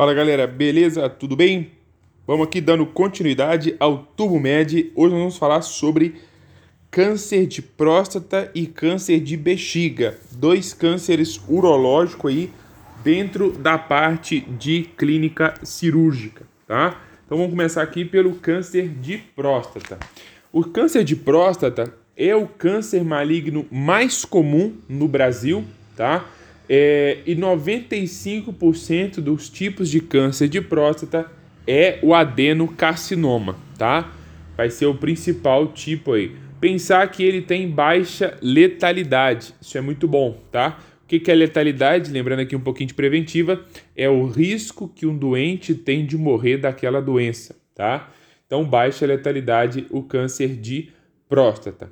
Fala galera, beleza? Tudo bem? Vamos aqui dando continuidade ao Tubo Med. Hoje nós vamos falar sobre câncer de próstata e câncer de bexiga, dois cânceres urológicos aí dentro da parte de clínica cirúrgica, tá? Então vamos começar aqui pelo câncer de próstata. O câncer de próstata é o câncer maligno mais comum no Brasil, tá? É, e 95% dos tipos de câncer de próstata é o adenocarcinoma, tá? Vai ser o principal tipo aí. Pensar que ele tem baixa letalidade, isso é muito bom, tá? O que é letalidade? Lembrando aqui um pouquinho de preventiva, é o risco que um doente tem de morrer daquela doença, tá? Então, baixa letalidade, o câncer de próstata.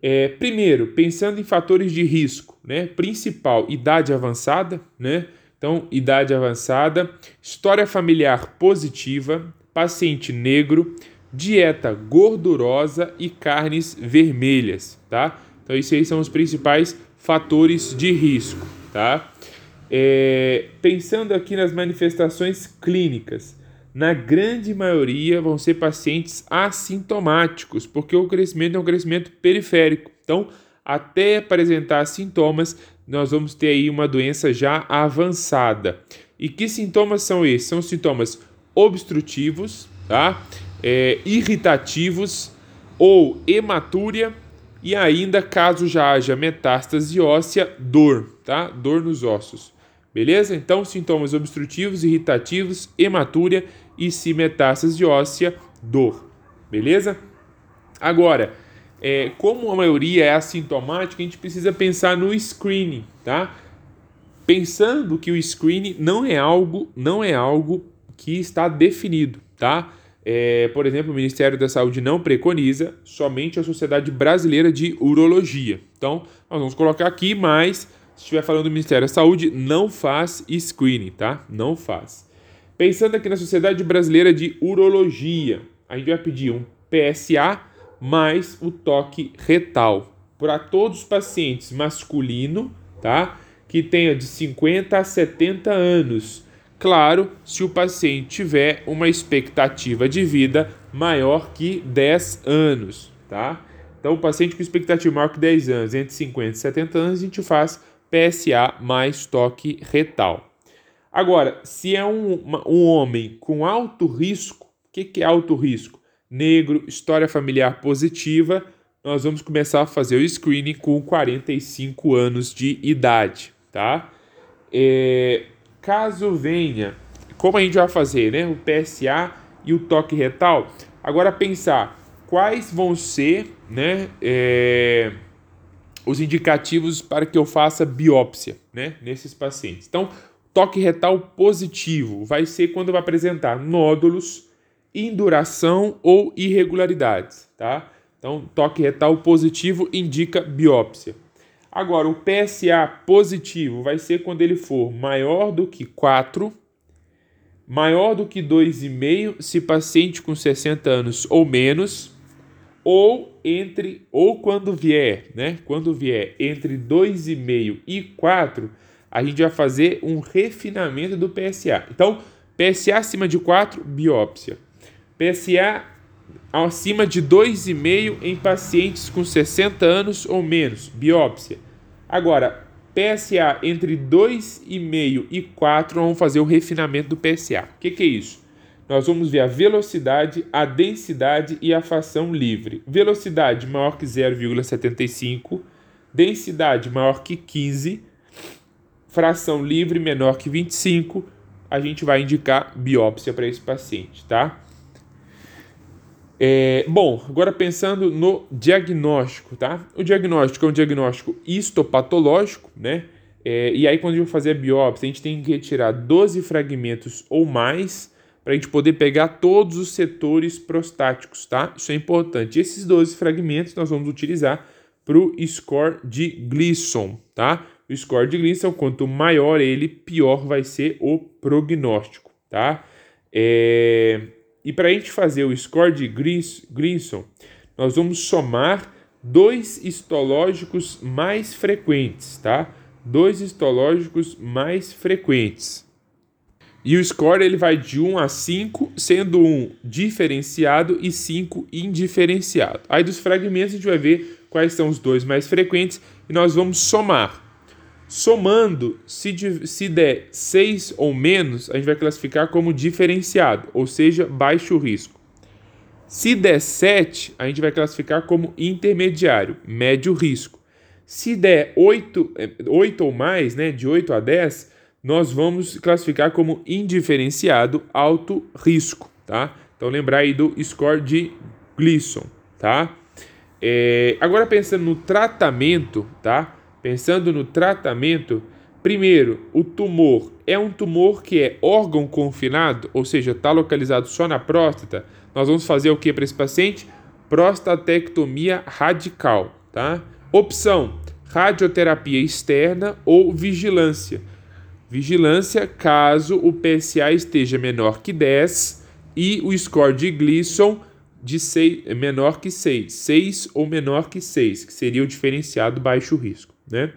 É, primeiro, pensando em fatores de risco, né? Principal, idade avançada, né? Então, idade avançada, história familiar positiva, paciente negro, dieta gordurosa e carnes vermelhas, tá? Então, esses aí são os principais fatores de risco, tá? É, pensando aqui nas manifestações clínicas, na grande maioria vão ser pacientes assintomáticos, porque o crescimento é um crescimento periférico. Então, até apresentar sintomas, nós vamos ter aí uma doença já avançada. E que sintomas são esses? São sintomas obstrutivos, tá? É, irritativos ou hematúria e ainda, caso já haja metástase óssea, dor, tá? Dor nos ossos. Beleza? Então, sintomas obstrutivos, irritativos, hematúria e se metástase óssea, dor. Beleza? Agora, é, como a maioria é assintomática, a gente precisa pensar no screening, tá? Pensando que o screening não é algo, não é algo que está definido, tá? É, por exemplo, o Ministério da Saúde não preconiza, somente a Sociedade Brasileira de Urologia. Então, nós vamos colocar aqui, mas se estiver falando do Ministério da Saúde, não faz screening, tá? Não faz. Pensando aqui na Sociedade Brasileira de Urologia, a gente vai pedir um PSA mais o toque retal para todos os pacientes masculino, tá? Que tenha de 50 a 70 anos. Claro, se o paciente tiver uma expectativa de vida maior que 10 anos, tá? Então, o paciente com expectativa maior que 10 anos, entre 50 e 70 anos, a gente faz PSA mais toque retal. Agora, se é um, um homem com alto risco, o que, que é alto risco? Negro, história familiar positiva, nós vamos começar a fazer o screening com 45 anos de idade, tá? É, caso venha, como a gente vai fazer, né? O PSA e o toque retal. Agora pensar quais vão ser, né? É, os indicativos para que eu faça biópsia, né? Nesses pacientes. Então, Toque retal positivo vai ser quando vai apresentar nódulos, induração ou irregularidades, tá? Então, toque retal positivo indica biópsia. Agora, o PSA positivo vai ser quando ele for maior do que 4, maior do que 2,5 se paciente com 60 anos ou menos, ou entre ou quando vier, né? Quando vier entre 2,5 e 4, a gente vai fazer um refinamento do PSA. Então, PSA acima de 4, biópsia. PSA acima de 2,5 em pacientes com 60 anos ou menos, biópsia. Agora, PSA entre 2,5 e 4, vamos fazer o refinamento do PSA. O que, que é isso? Nós vamos ver a velocidade, a densidade e a fação livre. Velocidade maior que 0,75, densidade maior que 15, fração livre menor que 25, a gente vai indicar biópsia para esse paciente, tá? É, bom, agora pensando no diagnóstico, tá? O diagnóstico é um diagnóstico histopatológico, né? É, e aí, quando a gente fazer a biópsia, a gente tem que retirar 12 fragmentos ou mais para a gente poder pegar todos os setores prostáticos, tá? Isso é importante. Esses 12 fragmentos nós vamos utilizar para o score de Gleason, tá? O score de Gleason, quanto maior ele, pior vai ser o prognóstico, tá? É... E para a gente fazer o score de Gleason, nós vamos somar dois histológicos mais frequentes, tá? Dois histológicos mais frequentes. E o score ele vai de 1 a 5, sendo 1 diferenciado e 5 indiferenciado. Aí dos fragmentos a gente vai ver quais são os dois mais frequentes e nós vamos somar. Somando, se, se der 6 ou menos, a gente vai classificar como diferenciado, ou seja, baixo risco. Se der 7, a gente vai classificar como intermediário, médio risco. Se der 8, 8 ou mais, né, de 8 a 10, nós vamos classificar como indiferenciado alto risco, tá? Então lembrar aí do score de Gleason, tá? É, agora pensando no tratamento, tá? Pensando no tratamento, primeiro, o tumor é um tumor que é órgão confinado, ou seja, está localizado só na próstata. Nós vamos fazer o que para esse paciente? Prostatectomia radical, tá? Opção: radioterapia externa ou vigilância vigilância caso o PSA esteja menor que 10 e o score de Gleason de 6, menor que 6, 6 ou menor que 6, que seria o diferenciado baixo risco. Né?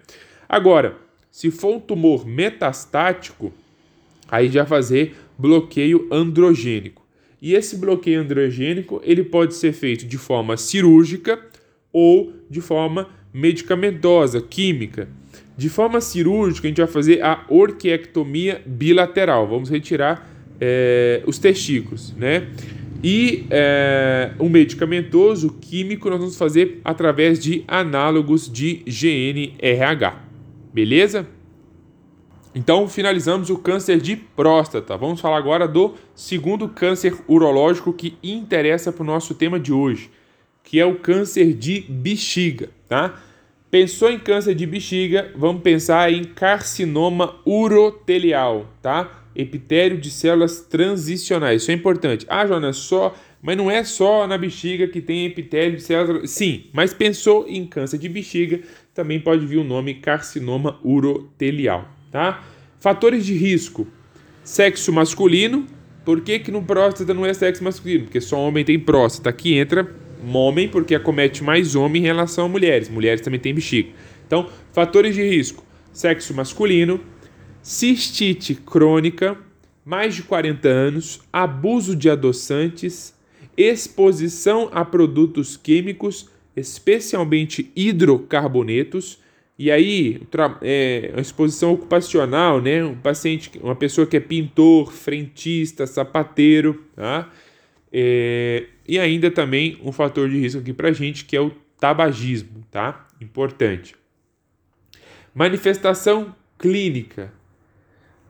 Agora, se for um tumor metastático, aí já fazer bloqueio androgênico. E esse bloqueio androgênico ele pode ser feito de forma cirúrgica ou de forma medicamentosa, química. De forma cirúrgica, a gente vai fazer a orquiectomia bilateral. Vamos retirar é, os testículos, né? E é, o medicamentoso químico nós vamos fazer através de análogos de GNRH. Beleza? Então finalizamos o câncer de próstata. Vamos falar agora do segundo câncer urológico que interessa para o nosso tema de hoje, que é o câncer de bexiga, tá? Pensou em câncer de bexiga, vamos pensar em carcinoma urotelial, tá? Epitélio de células transicionais. Isso é importante. Ah, Jonas, só, mas não é só na bexiga que tem epitélio de células. Sim, mas pensou em câncer de bexiga, também pode vir o nome carcinoma urotelial, tá? Fatores de risco: sexo masculino. Por que, que no próstata não é sexo masculino? Porque só homem tem próstata. Aqui entra homem, porque acomete mais homem em relação a mulheres. Mulheres também têm bexiga. Então, fatores de risco: sexo masculino, cistite crônica, mais de 40 anos, abuso de adoçantes, exposição a produtos químicos, especialmente hidrocarbonetos. E aí, é, uma exposição ocupacional, né? Um paciente, uma pessoa que é pintor, frentista, sapateiro, tá? É, e ainda também um fator de risco aqui para a gente que é o tabagismo, tá? Importante. Manifestação clínica.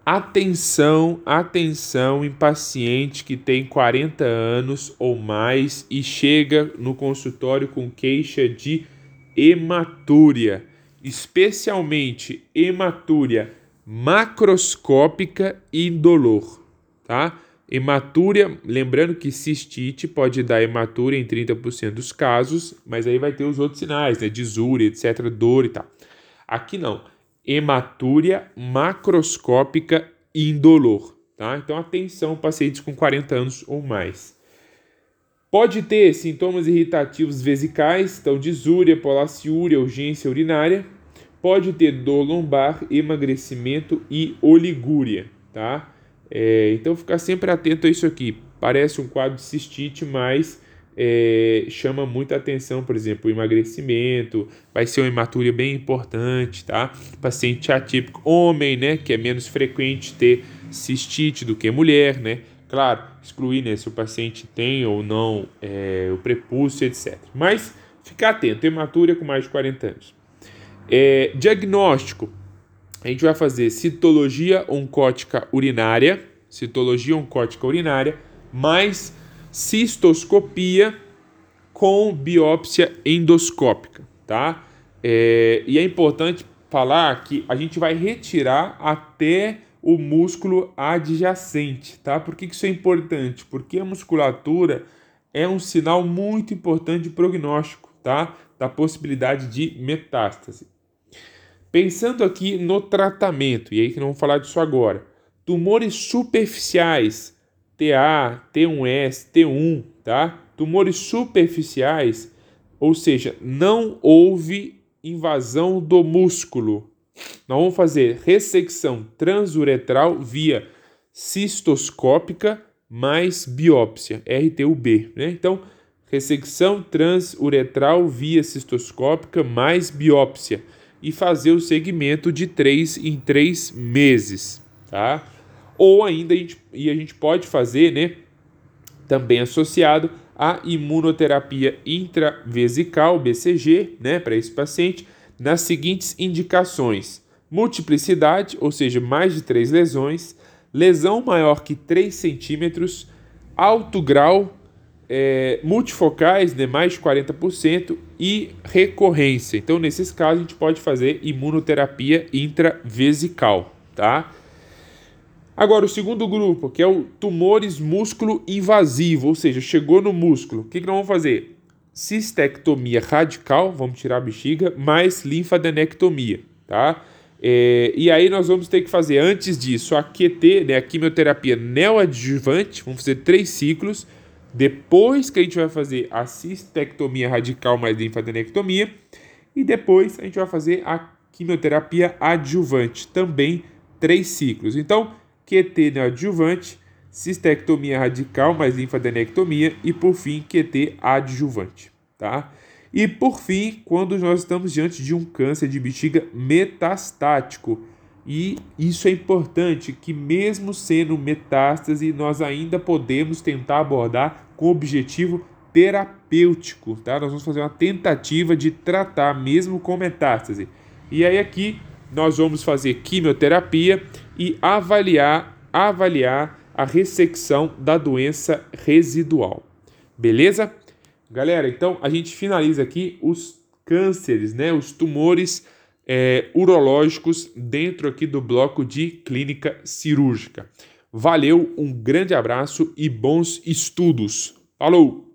Atenção, atenção em paciente que tem 40 anos ou mais e chega no consultório com queixa de hematúria, especialmente hematúria macroscópica e indolor, tá? Hematúria, lembrando que cistite pode dar hematúria em 30% dos casos, mas aí vai ter os outros sinais, né? Disúria, etc., dor e tal. Aqui não. Hematúria macroscópica indolor, tá? Então atenção, pacientes com 40 anos ou mais. Pode ter sintomas irritativos vesicais, então disúria, polaciúria, urgência urinária. Pode ter dor lombar, emagrecimento e oligúria, tá? É, então ficar sempre atento a isso aqui. Parece um quadro de cistite, mas é, chama muita atenção, por exemplo, o emagrecimento, vai ser uma hematúria bem importante, tá? Paciente atípico, homem, né, que é menos frequente ter cistite do que mulher, né? Claro, excluir né, se o paciente tem ou não é, o prepúcio, etc. Mas ficar atento, hematúria com mais de 40 anos. É, diagnóstico, a gente vai fazer citologia oncótica urinária, citologia oncótica urinária, mais cistoscopia com biópsia endoscópica, tá? É, e é importante falar que a gente vai retirar até o músculo adjacente, tá? Por que isso é importante? Porque a musculatura é um sinal muito importante de prognóstico, tá? Da possibilidade de metástase. Pensando aqui no tratamento, e aí que não vamos falar disso agora. Tumores superficiais, TA, T1S, T1, tá? Tumores superficiais, ou seja, não houve invasão do músculo. Nós vamos fazer ressecção transuretral via cistoscópica mais biópsia, RTUB. Né? Então, ressecção transuretral via cistoscópica mais biópsia e fazer o segmento de 3 em 3 meses, tá? Ou ainda a gente, e a gente pode fazer, né, também associado à imunoterapia intravesical, BCG, né, para esse paciente, nas seguintes indicações: multiplicidade, ou seja, mais de três lesões, lesão maior que 3 centímetros, alto grau é, multifocais, né, mais de 40%, e recorrência. Então, nesses casos, a gente pode fazer imunoterapia intravesical, tá? Agora, o segundo grupo, que é o tumores músculo invasivo, ou seja, chegou no músculo. O que, que nós vamos fazer? Cistectomia radical, vamos tirar a bexiga, mais linfadenectomia, tá? É, e aí nós vamos ter que fazer, antes disso, a QT, né, a quimioterapia neoadjuvante, vamos fazer três ciclos, depois que a gente vai fazer a cistectomia radical mais linfadenectomia. E depois a gente vai fazer a quimioterapia adjuvante, também três ciclos. Então, QT neoadjuvante, cistectomia radical mais linfadenectomia e por fim QT adjuvante, tá? E por fim, quando nós estamos diante de um câncer de bexiga metastático, e isso é importante, que mesmo sendo metástase, nós ainda podemos tentar abordar com objetivo terapêutico, tá? Nós vamos fazer uma tentativa de tratar mesmo com metástase. E aí aqui nós vamos fazer quimioterapia e avaliar avaliar a ressecção da doença residual. Beleza? Galera, então a gente finaliza aqui os cânceres, né? Os tumores é, urológicos dentro aqui do bloco de clínica cirúrgica. Valeu, um grande abraço e bons estudos. Falou!